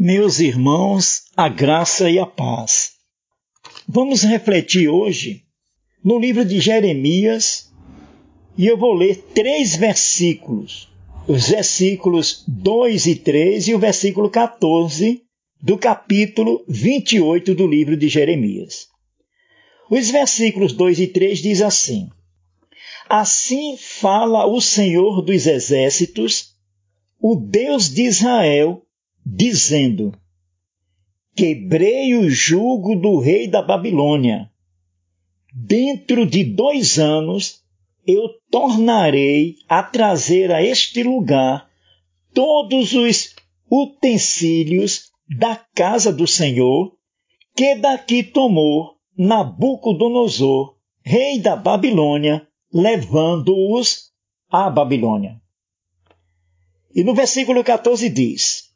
Meus irmãos, a graça e a paz. Vamos refletir hoje no livro de Jeremias e eu vou ler três versículos, os versículos 2 e 3 e o versículo 14 do capítulo 28 do livro de Jeremias. Os versículos 2 e 3 diz assim: Assim fala o Senhor dos exércitos, o Deus de Israel, dizendo: Quebrei o jugo do rei da Babilônia. Dentro de dois anos eu tornarei a trazer a este lugar todos os utensílios da casa do Senhor que daqui tomou Nabucodonosor, rei da Babilônia, levando-os à Babilônia. E no versículo 14 diz: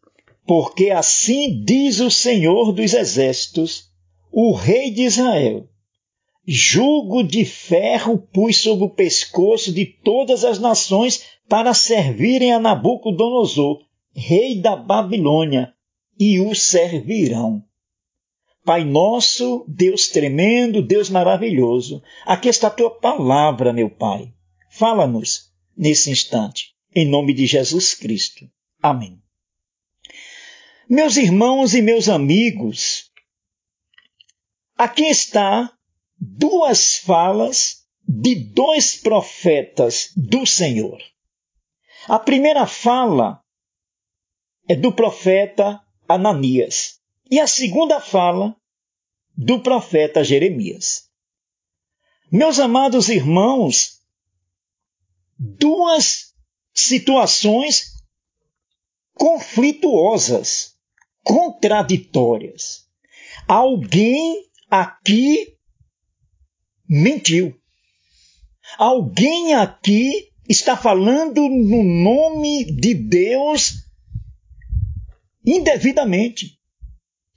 Porque assim diz o Senhor dos Exércitos, o Rei de Israel: Jugo de ferro pus sobre o pescoço de todas as nações para servirem a Nabucodonosor, rei da Babilônia, e o servirão. Pai nosso, Deus tremendo, Deus maravilhoso, aqui está a tua palavra, meu Pai. Fala-nos nesse instante, em nome de Jesus Cristo. Amém. Meus irmãos e meus amigos, aqui está duas falas de dois profetas do Senhor. A primeira fala é do profeta Ananias e a segunda fala do profeta Jeremias. Meus amados irmãos, duas situações conflituosas, contraditórias. Alguém aqui mentiu. Alguém aqui está falando no nome de Deus indevidamente.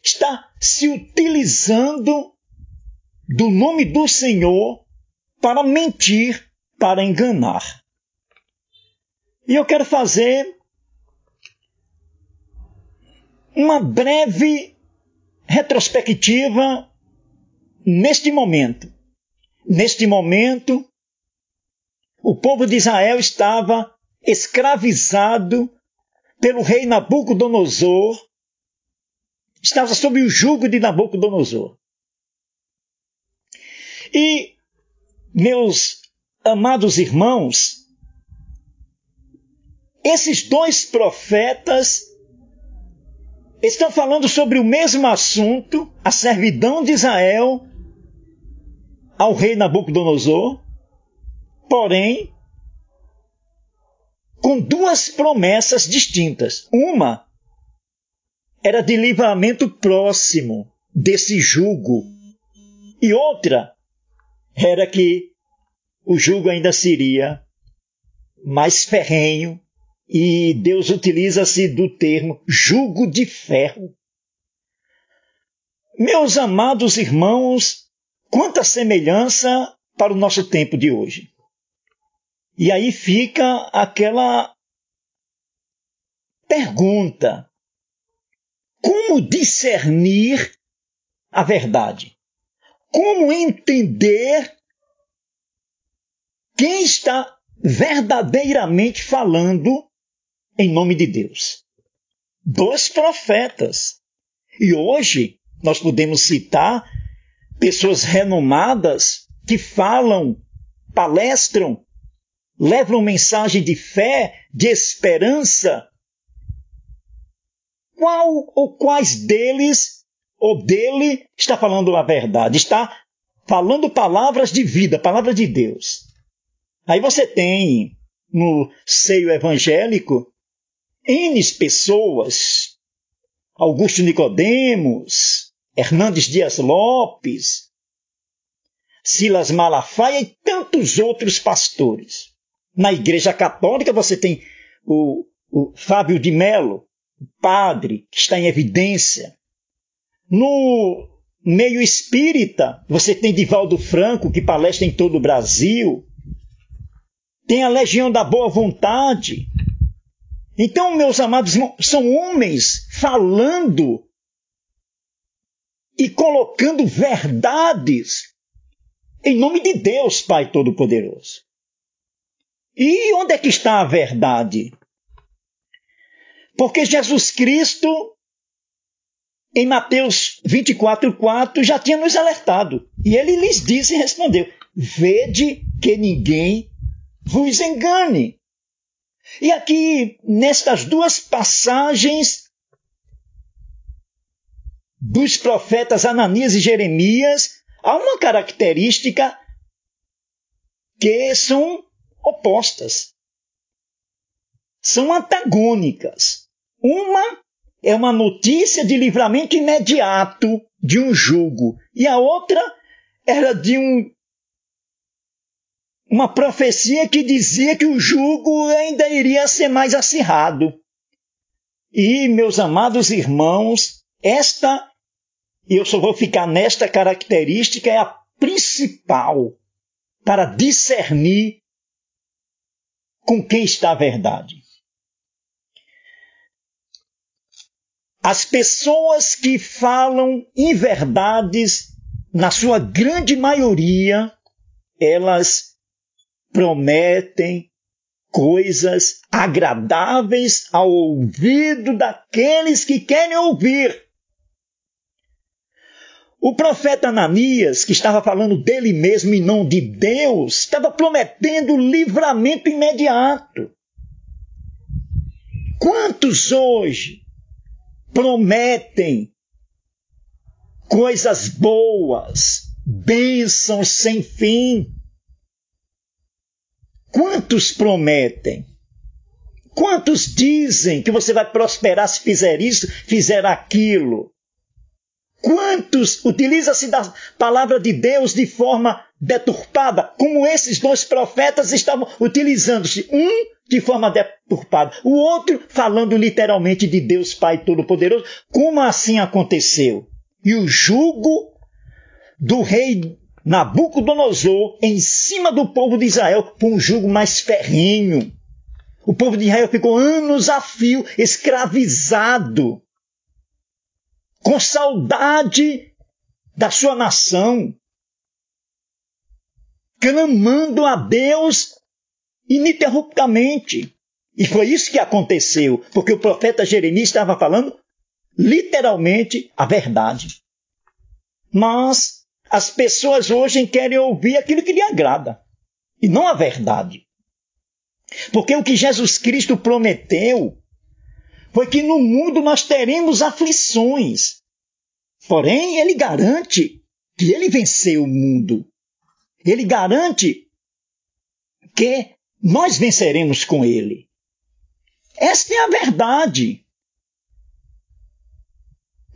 Está se utilizando do nome do Senhor para mentir, para enganar. E eu quero fazer uma breve retrospectiva neste momento Neste momento, o povo de Israel estava escravizado pelo rei Nabucodonosor, estava sob o jugo de Nabucodonosor. E, meus amados irmãos, esses dois profetas estão falando sobre o mesmo assunto, a servidão de Israel ao rei Nabucodonosor, porém com duas promessas distintas. Uma era de livramento próximo desse jugo, e outra era que o jugo ainda seria mais ferrenho, e Deus utiliza-se do termo jugo de ferro. Meus amados irmãos Quanta semelhança para o nosso tempo de hoje. E aí fica aquela pergunta: como discernir a verdade? Como entender quem está verdadeiramente falando em nome de Deus? Dois profetas. E hoje nós podemos citar pessoas renomadas que falam, palestram, levam mensagem de fé, de esperança. Qual ou quais deles ou dele está falando a verdade? Está falando palavras de vida, palavra de Deus. Aí você tem no seio evangélico N pessoas, Augusto Nicodemos, Hernandes Dias Lopes, Silas Malafaia e tantos outros pastores. Na Igreja Católica você tem o, o Fábio de Mello, padre, que está em evidência. No meio espírita, você tem Divaldo Franco, que palestra em todo o Brasil. Tem a Legião da Boa Vontade. Então, meus amados irmãos, são homens falando e colocando verdades em nome de Deus, Pai Todo-Poderoso. E onde é que está a verdade? Porque Jesus Cristo, em Mateus 24, 4, já tinha nos alertado. E ele lhes disse e respondeu: Vede que ninguém vos engane. E aqui, nestas duas passagens dos profetas Ananias e Jeremias, há uma característica que são opostas. São antagônicas. Uma é uma notícia de livramento imediato de um jugo, e a outra era de um uma profecia que dizia que o jugo ainda iria ser mais acirrado. E, meus amados irmãos, esta, e eu só vou ficar nesta característica, é a principal para discernir com quem está a verdade. As pessoas que falam inverdades, na sua grande maioria, elas prometem coisas agradáveis ao ouvido daqueles que querem ouvir. O profeta Ananias, que estava falando dele mesmo e não de Deus, estava prometendo livramento imediato. Quantos hoje prometem coisas boas, bênçãos sem fim, Quantos prometem? Quantos dizem que você vai prosperar se fizer isso, fizer aquilo? Quantos utilizam-se da palavra de Deus de forma deturpada, como esses dois profetas estavam utilizando-se, um de forma deturpada, o outro falando literalmente de Deus Pai Todo-Poderoso. Como assim aconteceu? E o jugo do rei Nabucodonosor em cima do povo de Israel com um jugo mais ferrinho. O povo de Israel ficou anos a fio escravizado, com saudade da sua nação, clamando a Deus ininterruptamente. E foi isso que aconteceu, porque o profeta Jeremias estava falando literalmente a verdade. Mas as pessoas hoje querem ouvir aquilo que lhe agrada e não a verdade. Porque o que Jesus Cristo prometeu foi que no mundo nós teremos aflições. Porém, ele garante que ele venceu o mundo. Ele garante que nós venceremos com ele. Esta é a verdade.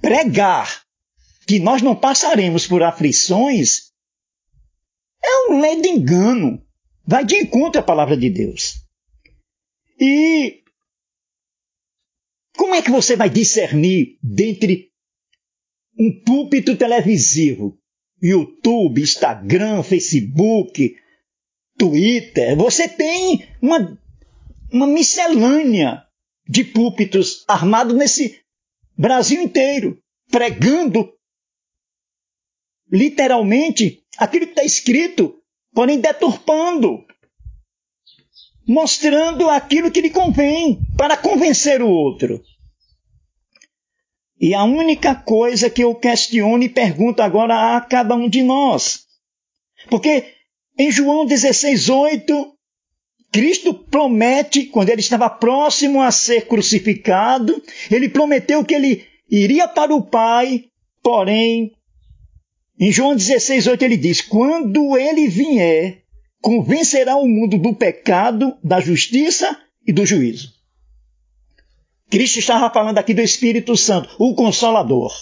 Pregar que nós não passaremos por aflições, é um ledo engano. Vai de encontro à palavra de Deus. E como é que você vai discernir dentre um púlpito televisivo, YouTube, Instagram, Facebook, Twitter? Você tem uma, uma miscelânea de púlpitos armados nesse Brasil inteiro, pregando literalmente aquilo que está escrito, porém deturpando, mostrando aquilo que lhe convém para convencer o outro. E a única coisa que eu questiono e pergunto agora a cada um de nós, porque em João 16, 8, Cristo promete, quando ele estava próximo a ser crucificado, ele prometeu que ele iria para o Pai, porém em João 16, 8 ele diz: Quando ele vier, convencerá o mundo do pecado, da justiça e do juízo. Cristo estava falando aqui do Espírito Santo, o Consolador.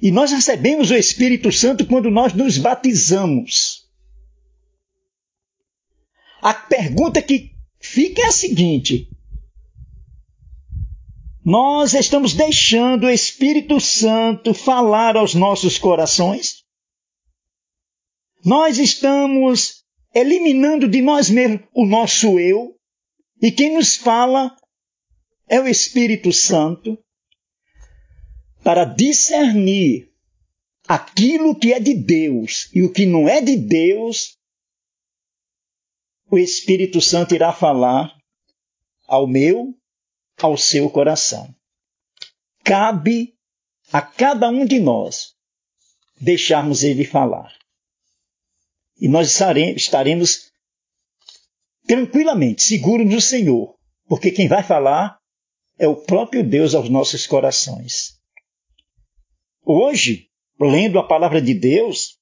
E nós recebemos o Espírito Santo quando nós nos batizamos. A pergunta que fica é a seguinte: nós estamos deixando o Espírito Santo falar aos nossos corações? Nós estamos eliminando de nós mesmos o nosso eu? E quem nos fala é o Espírito Santo para discernir aquilo que é de Deus e o que não é de Deus, o Espírito Santo irá falar ao meu, ao seu coração. Cabe a cada um de nós deixarmos ele falar. E nós estaremos tranquilamente seguros no Senhor, porque quem vai falar é o próprio Deus aos nossos corações. Hoje, lendo a palavra de Deus,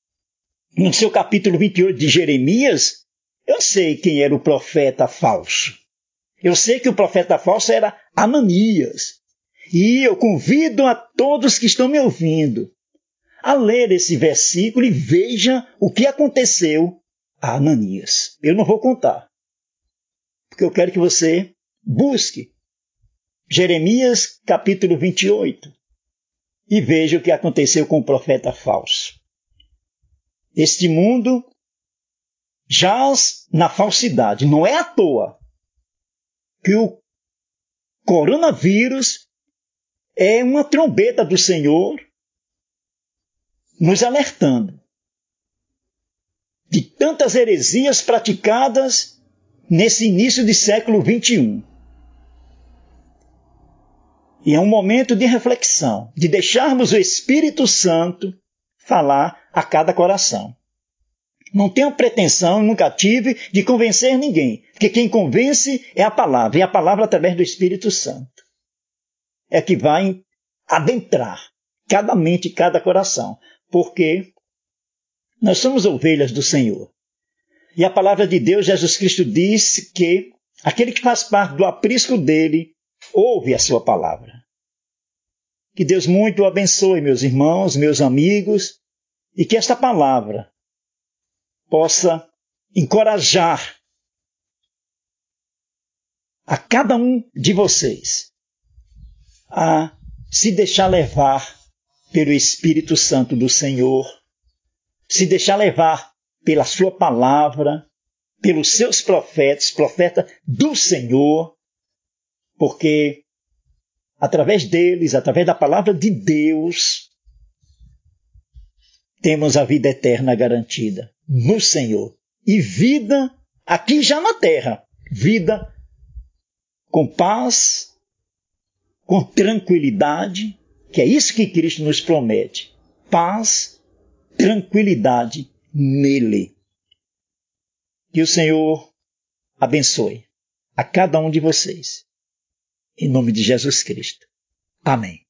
no seu capítulo 28 de Jeremias, eu sei quem era o profeta falso. Eu sei que o profeta falso era Ananias. E eu convido a todos que estão me ouvindo a ler esse versículo e veja o que aconteceu a Ananias. Eu não vou contar, porque eu quero que você busque Jeremias capítulo 28 e veja o que aconteceu com o profeta falso. Este mundo jaz na falsidade. Não é à toa que o coronavírus é uma trombeta do Senhor nos alertando de tantas heresias praticadas nesse início de século XXI. E é um momento de reflexão, de deixarmos o Espírito Santo falar a cada coração. Não tenho pretensão, nunca tive, de convencer ninguém, porque quem convence é a palavra, e a palavra através do Espírito Santo. É que vai adentrar cada mente, cada coração porque nós somos ovelhas do Senhor. E a palavra de Deus, Jesus Cristo disse que aquele que faz parte do aprisco dele ouve a sua palavra. Que Deus muito o abençoe, meus irmãos, meus amigos, e que esta palavra possa encorajar a cada um de vocês a se deixar levar pelo Espírito Santo do Senhor, se deixar levar pela Sua palavra, pelos seus profetas, profeta do Senhor, porque através deles, através da palavra de Deus, temos a vida eterna garantida no Senhor. E vida aqui já na terra. Vida com paz, com tranquilidade, que é isso que Cristo nos promete: paz, tranquilidade nele. Que o Senhor abençoe a cada um de vocês. Em nome de Jesus Cristo. Amém.